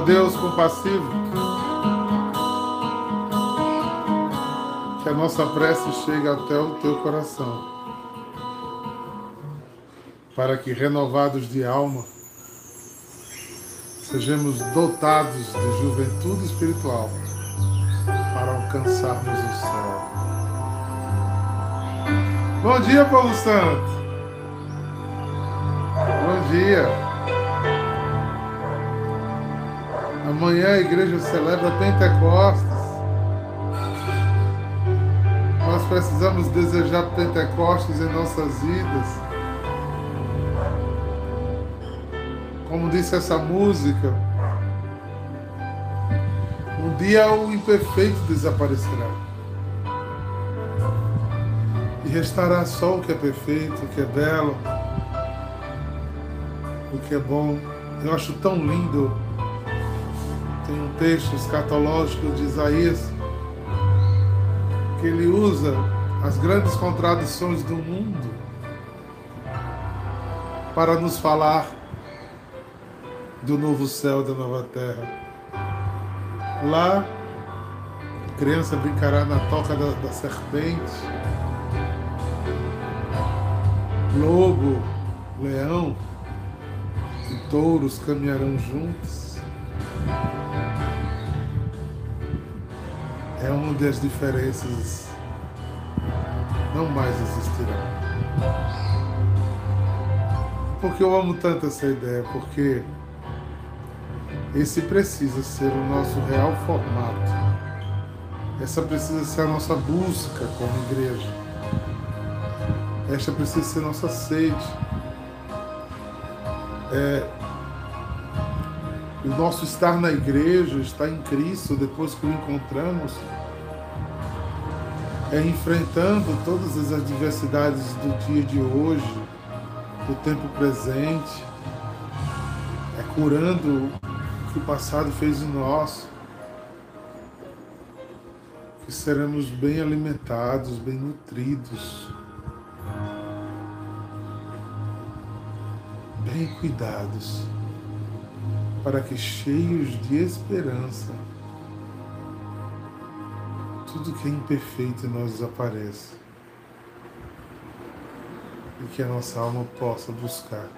Deus compassivo, que a nossa prece chegue até o teu coração, para que, renovados de alma, sejamos dotados de juventude espiritual para alcançarmos o céu. Bom dia, Paulo Santo. Bom dia. Amanhã a igreja celebra Pentecostes. Nós precisamos desejar Pentecostes em nossas vidas. Como disse essa música, um dia o imperfeito desaparecerá. E restará só o que é perfeito, o que é belo, o que é bom. Eu acho tão lindo tem um texto escatológico de Isaías que ele usa as grandes contradições do mundo para nos falar do novo céu, da nova terra. Lá, a criança brincará na toca da, da serpente, lobo, leão e touros caminharão juntos. É onde as diferenças não mais existirão. Porque eu amo tanto essa ideia, porque esse precisa ser o nosso real formato. Essa precisa ser a nossa busca como igreja. Esta precisa ser nossa sede. É, o nosso estar na igreja, estar em Cristo, depois que o encontramos, é enfrentando todas as adversidades do dia de hoje, do tempo presente, é curando o que o passado fez em nós, que seremos bem alimentados, bem nutridos, bem cuidados, para que cheios de esperança, tudo que é imperfeito em nós desapareça. E que a nossa alma possa buscar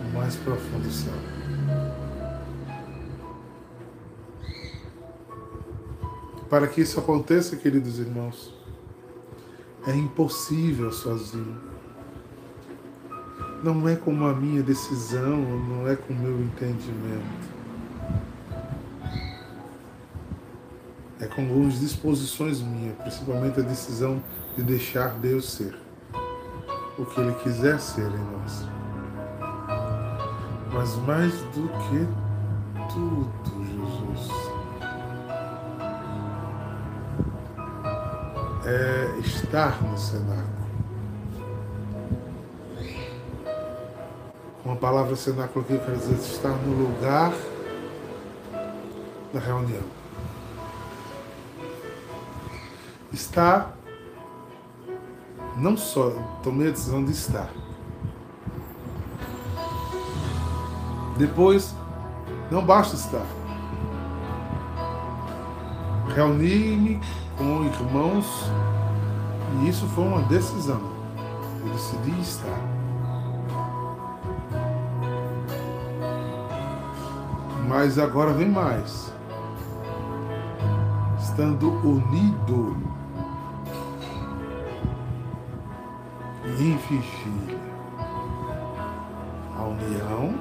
o mais profundo céu. Para que isso aconteça, queridos irmãos, é impossível sozinho. Não é como a minha decisão, não é com o meu entendimento. é com algumas disposições minhas, principalmente a decisão de deixar Deus ser o que Ele quiser ser em nós. Mas mais do que tudo, Jesus, é estar no cenáculo. Palavra cenáculo aqui, eu quero dizer estar no lugar da reunião. Estar, não só tomei a decisão de estar. Depois, não basta estar. Reuni-me com irmãos e isso foi uma decisão. Eu decidi estar. Mas agora vem mais. Estando unido em vigília. A união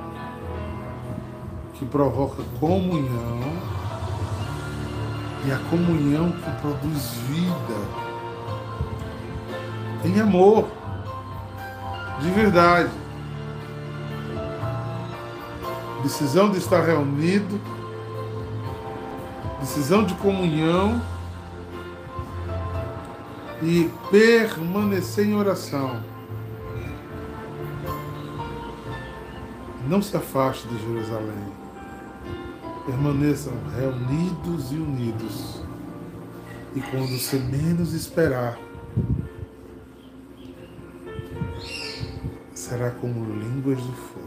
que provoca comunhão e a comunhão que produz vida em amor, de verdade. Decisão de estar reunido, decisão de comunhão e permanecer em oração. Não se afaste de Jerusalém. Permaneçam reunidos e unidos. E quando você menos esperar, será como línguas de fogo.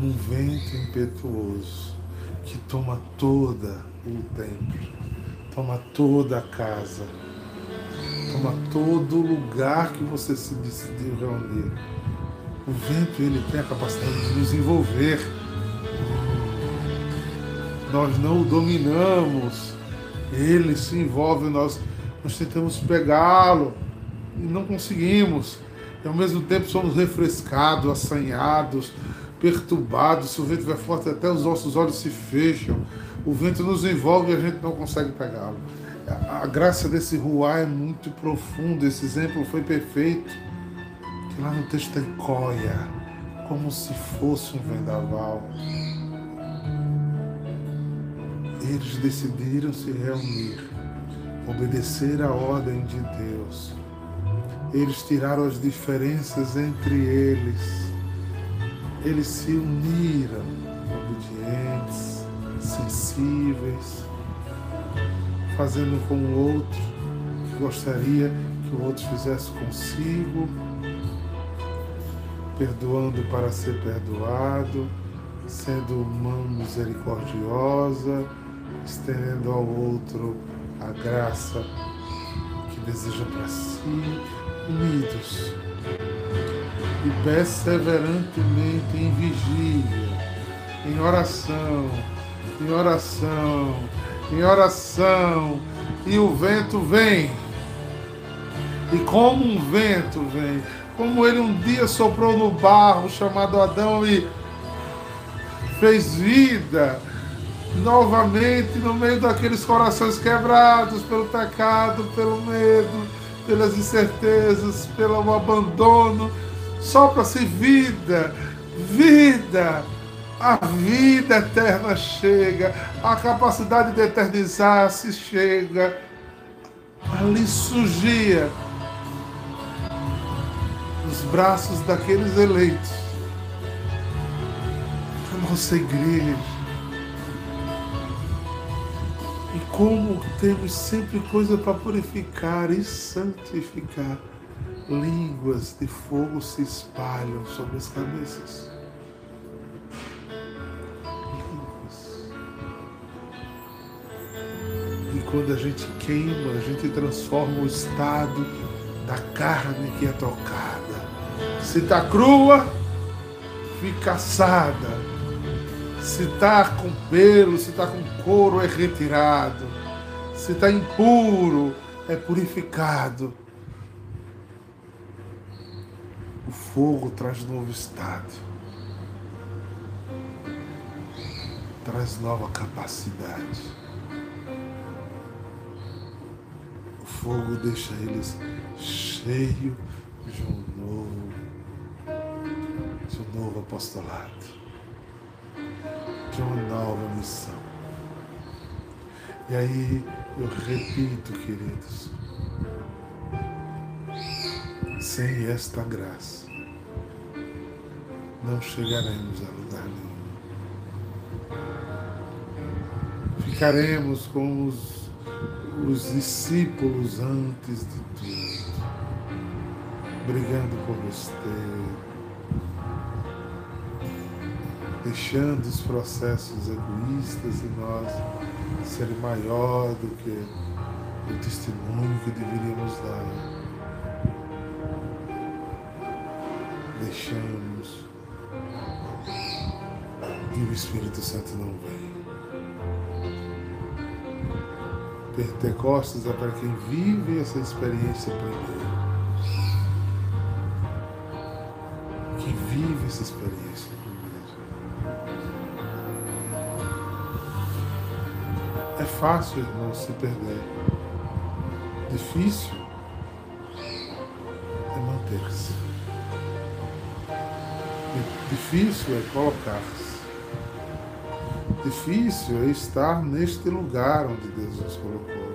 Como um vento impetuoso que toma toda o templo, toma toda a casa, toma todo o lugar que você se decidiu reunir. O vento ele tem a capacidade de nos envolver. Nós não o dominamos. Ele se envolve, nós, nós tentamos pegá-lo e não conseguimos. E ao mesmo tempo somos refrescados, assanhados, perturbados. Se o vento vai forte, até os nossos olhos se fecham. O vento nos envolve e a gente não consegue pegá-lo. A graça desse ruar é muito profunda. Esse exemplo foi perfeito. Que lá no texto tem coia, como se fosse um vendaval. Eles decidiram se reunir, obedecer à ordem de Deus. Eles tiraram as diferenças entre eles. Eles se uniram, obedientes, sensíveis, fazendo com o outro que gostaria que o outro fizesse consigo, perdoando para ser perdoado, sendo mão misericordiosa, estendendo ao outro a graça que deseja para si, unidos e perseverantemente em vigília, em oração, em oração, em oração, e o vento vem. E como um vento vem, como ele um dia soprou no barro chamado Adão e fez vida novamente no meio daqueles corações quebrados pelo pecado, pelo medo, pelas incertezas, pelo abandono. Sopra-se vida, vida. A vida eterna chega, a capacidade de eternizar-se chega. Ali surgia nos braços daqueles eleitos a nossa igreja E como temos sempre coisa para purificar e santificar, línguas de fogo se espalham sobre as cabeças. Línguas. E quando a gente queima, a gente transforma o estado da carne que é tocada. Se está crua, fica assada se está com pelo, se está com couro, é retirado. Se está impuro, é purificado. O fogo traz novo estado. Traz nova capacidade. O fogo deixa eles cheios de um novo, de um novo apostolado de uma nova missão. E aí eu repito, queridos, sem esta graça, não chegaremos a lugar nenhum. Ficaremos como os, os discípulos antes de tudo, brigando por besteira deixando os processos egoístas em nós serem maior do que o testemunho que deveríamos dar. Deixamos Espírito Santo não vem. Pentecostes é para quem vive essa experiência primeiro. Quem vive essa experiência. É fácil, irmão, se perder. Difícil é manter-se. Difícil é colocar-se. Difícil é estar neste lugar onde Deus nos colocou.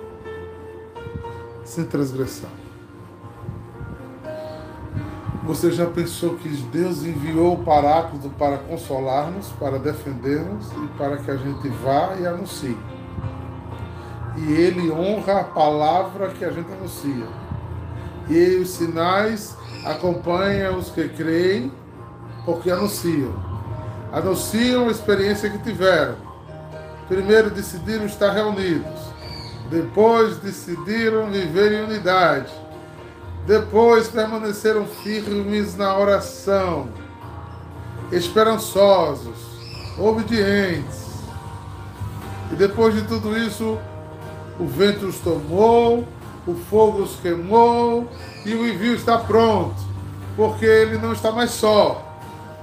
Sem transgressão. Você já pensou que Deus enviou o Paráclito para consolar-nos, para defender-nos e para que a gente vá e anuncie? e ele honra a palavra que a gente anuncia. E os sinais acompanham os que creem, porque anunciam. Anunciam a experiência que tiveram. Primeiro decidiram estar reunidos. Depois decidiram viver em unidade. Depois permaneceram firmes na oração, esperançosos, obedientes. E depois de tudo isso, o vento os tomou, o fogo os queimou e o envio está pronto, porque ele não está mais só.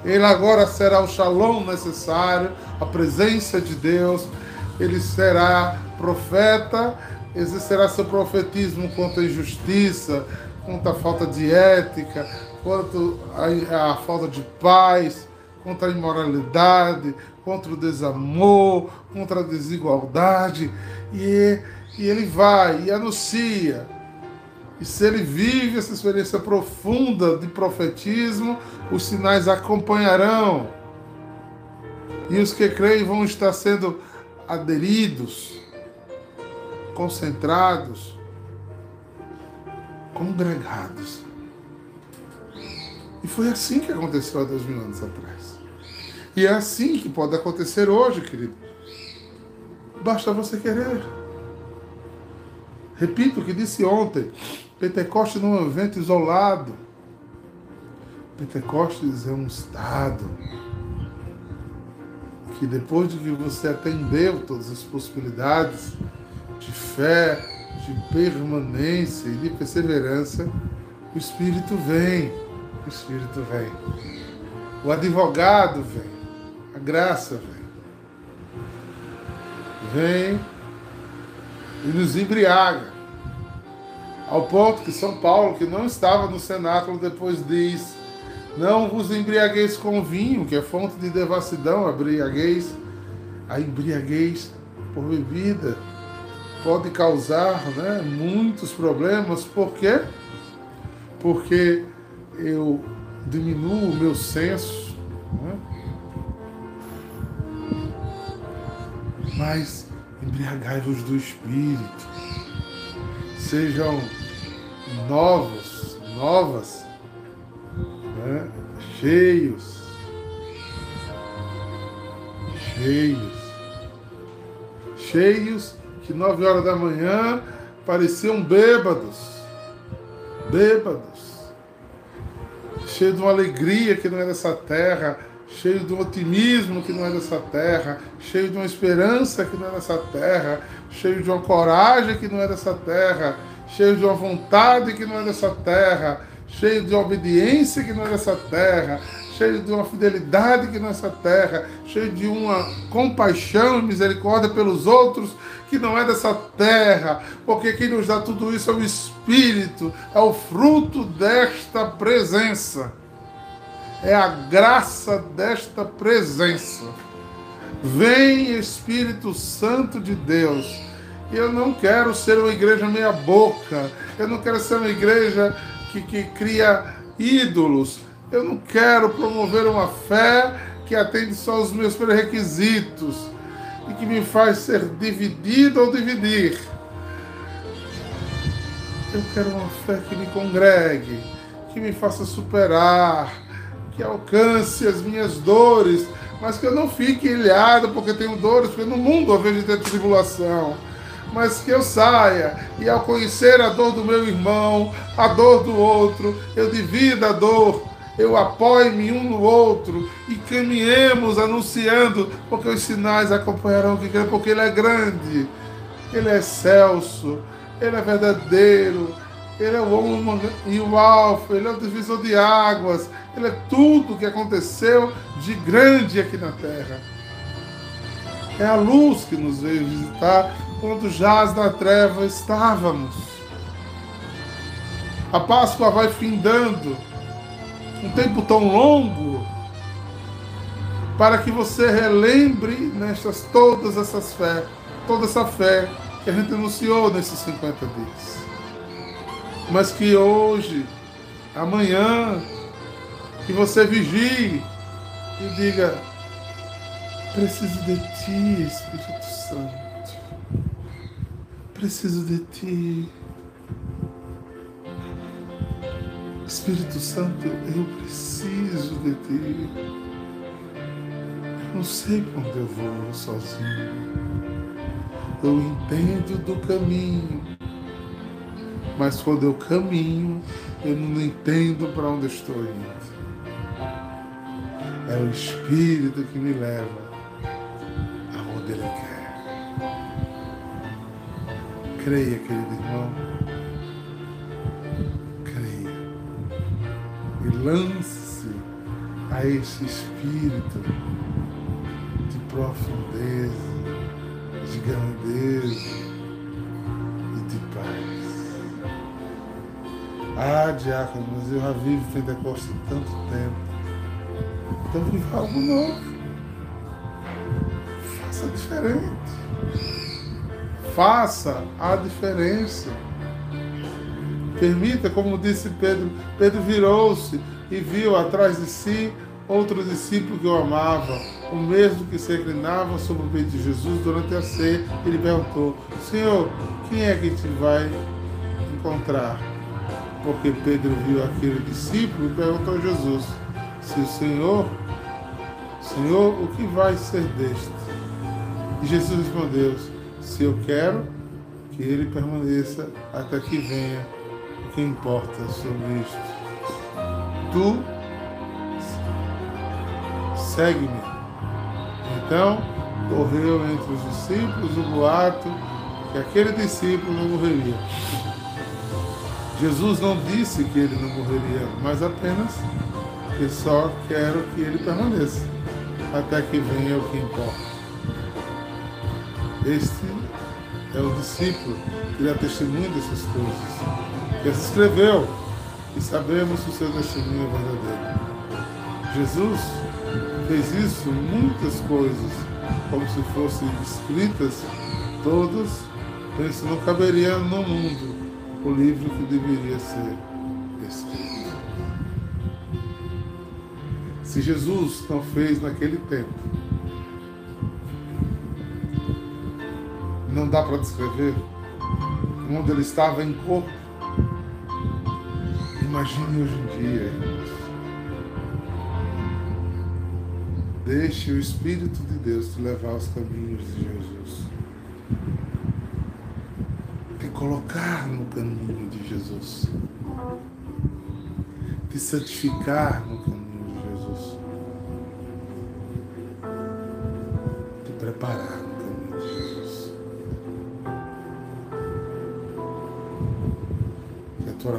Ele agora será o shalom necessário, a presença de Deus. Ele será profeta, exercerá seu profetismo contra a injustiça, contra a falta de ética, contra a, falta de paz, contra a imoralidade, contra o desamor, contra a desigualdade. E e ele vai e anuncia. E se ele vive essa experiência profunda de profetismo, os sinais acompanharão. E os que creem vão estar sendo aderidos, concentrados, congregados. E foi assim que aconteceu há dois mil anos atrás. E é assim que pode acontecer hoje, querido. Basta você querer. Repito o que disse ontem: Pentecostes não é um evento isolado. Pentecostes é um estado que depois de que você atendeu todas as possibilidades de fé, de permanência e de perseverança, o Espírito vem, o Espírito vem. O advogado vem, a graça vem. Vem e nos embriaga. Ao ponto que São Paulo, que não estava no cenáculo, depois diz: Não vos embriagueis com vinho, que é fonte de devassidão, embriagueis, a embriaguez por bebida pode causar né, muitos problemas. Por quê? Porque eu diminuo o meu senso. Né? Mas embriagai-vos do Espírito. Sejam novos, novas, né? cheios, cheios, cheios que nove horas da manhã pareciam bêbados, bêbados, cheios de uma alegria que não é dessa terra cheio de um otimismo que não é dessa terra, cheio de uma esperança que não é dessa terra, cheio de uma coragem que não é dessa terra, cheio de uma vontade que não é dessa terra, cheio de obediência que não é dessa terra, cheio de uma fidelidade que não é dessa terra, cheio de uma compaixão e misericórdia pelos outros que não é dessa terra, porque quem nos dá tudo isso é o Espírito, é o fruto desta presença é a graça desta presença. Vem Espírito Santo de Deus. Eu não quero ser uma igreja meia-boca. Eu não quero ser uma igreja que, que cria ídolos. Eu não quero promover uma fé que atende só os meus pré-requisitos e que me faz ser dividido ou dividir. Eu quero uma fé que me congregue, que me faça superar, que alcance as minhas dores, mas que eu não fique ilhado porque tenho dores, porque no mundo eu vejo ter tribulação. Mas que eu saia e ao conhecer a dor do meu irmão, a dor do outro, eu divida a dor, eu apoie-me um no outro e caminhemos anunciando, porque os sinais acompanharão que porque Ele é grande, Ele é excelso, Ele é verdadeiro, Ele é o homem e o alfa, Ele é o divisor de águas, ele é tudo que aconteceu de grande aqui na terra. É a luz que nos veio visitar quando jaz na treva estávamos. A Páscoa vai findando um tempo tão longo para que você relembre nestas todas essas fé, toda essa fé que a gente anunciou nesses 50 dias. Mas que hoje, amanhã, que você vigie e diga: Preciso de ti, Espírito Santo. Preciso de ti. Espírito Santo, eu preciso de ti. Eu não sei onde eu vou sozinho. Eu entendo do caminho, mas quando eu caminho, eu não entendo para onde estou indo. É o Espírito que me leva Creia, querido irmão. Creia. E lance-se a esse Espírito de profundeza, de grandeza e de paz. Ah, diácono, mas eu já vivo Pentecostes tanto tempo. Então viva algo novo. Faça diferente. Faça a diferença. Permita, como disse Pedro, Pedro virou-se e viu atrás de si outro discípulo que o amava, o mesmo que se inclinava sobre o peito de Jesus durante a ceia. Ele perguntou: Senhor, quem é que te vai encontrar? Porque Pedro viu aquele discípulo e perguntou a Jesus: Se o Senhor Senhor, o que vai ser deste? E Jesus respondeu: Se eu quero que ele permaneça até que venha, o que importa sobre isto? Tu segue-me. Então correu entre os discípulos o boato que aquele discípulo não morreria. Jesus não disse que ele não morreria, mas apenas que só quero que ele permaneça até que venha o que importa. Este é o discípulo que dá testemunho dessas coisas. Ele escreveu e sabemos que o seu testemunho é verdadeiro. Jesus fez isso, muitas coisas, como se fossem escritas, todas, isso não caberia no mundo o livro que deveria ser escrito. Se Jesus não fez naquele tempo, não dá para descrever onde ele estava em corpo. Imagine hoje em dia. Deixe o Espírito de Deus te levar aos caminhos de Jesus. Te colocar no caminho de Jesus. Te santificar no caminho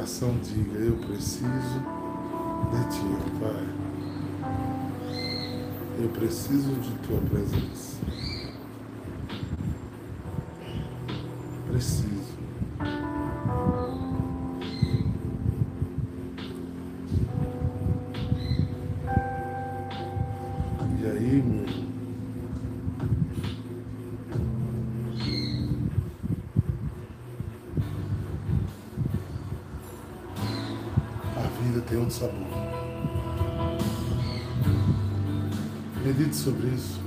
Que a tua oração diga: Eu preciso de ti, Pai. Eu preciso de tua presença. Preciso. Sabor. Medite sobre isso.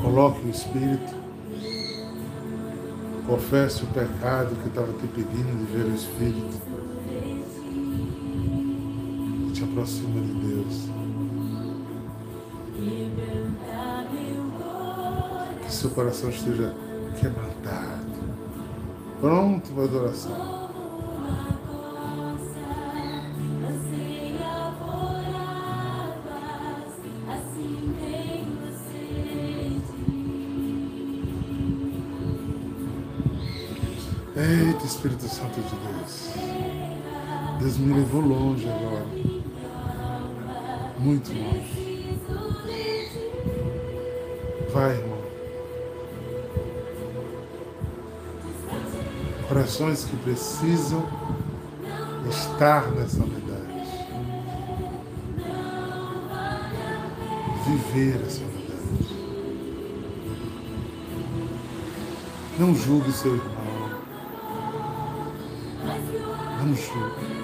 Coloque o Espírito. Confesse o pecado que estava te pedindo de ver o Espírito. E te aproxima de Deus. Seu coração esteja quebrantado, pronto para adoração. Eita, Espírito Santo de Deus. Deus me levou longe agora. Muito longe. Vai, irmão. Corações que precisam estar nessa unidade, viver essa unidade. Não julgue seu irmão, não julgue.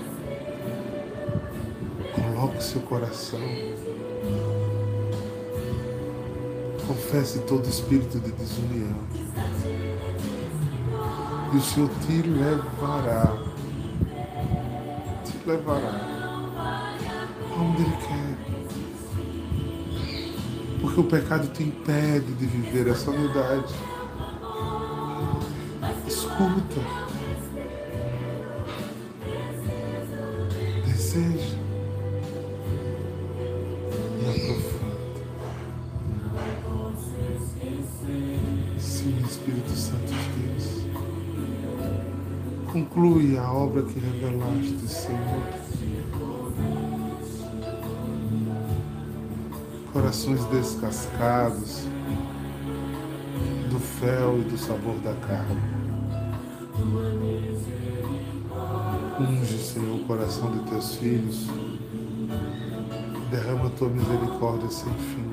Coloque seu coração Confesse todo espírito de desunião. O Senhor te levará. Te levará. Aonde Ele quer. Porque o pecado te impede de viver essa unidade. Escuta. Deseja. Obra que revelaste, Senhor. Corações descascados do fel e do sabor da carne. Unge, Senhor, o coração de teus filhos. Derrama tua misericórdia sem fim.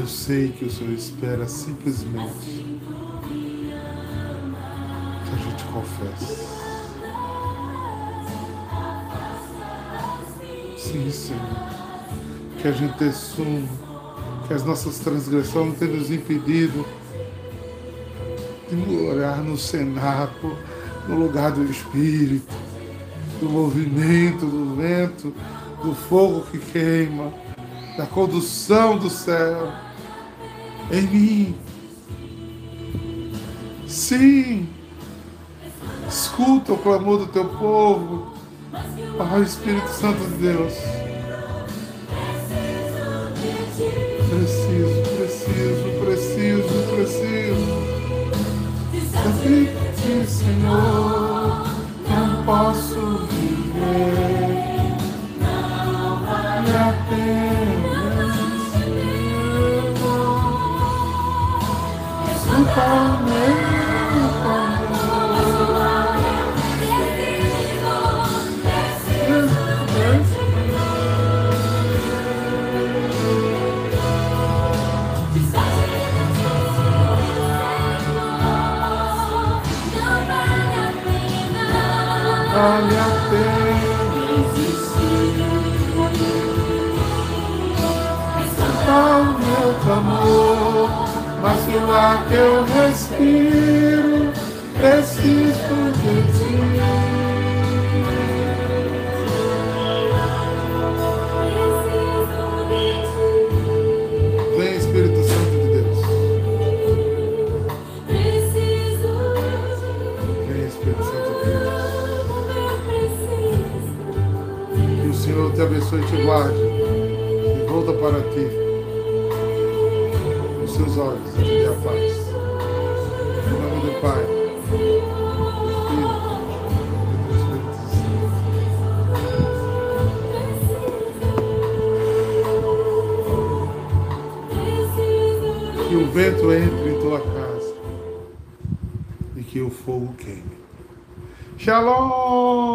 Eu sei que o Senhor espera simplesmente confesse. Sim, Senhor. Que a gente assuma que as nossas transgressões tenham nos impedido de morar no cenáculo, no lugar do Espírito, do movimento, do vento, do fogo que queima, da condução do céu em mim. Sim. Escuta o clamor do teu povo. Pai, oh, Espírito Santo de Deus. Preciso, preciso, preciso, preciso. De Senhor, não posso viver. Não vale a pena. Escuta o meu vale a pena existir. Está o meu clamor, mas o ar que eu respiro, preciso de ti. Abençoe e te guarde. E volta para ti. Os seus olhos e te dê a paz. Em nome do Pai, do Filho e do Espírito Santo. Que o vento entre em tua casa e que o fogo queime. Shalom!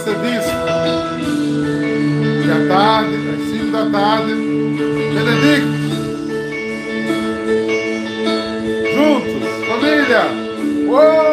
Pentecostes com nosso serviço. E à tarde, às 5 da tarde. Benedicto. Juntos, família. Uou!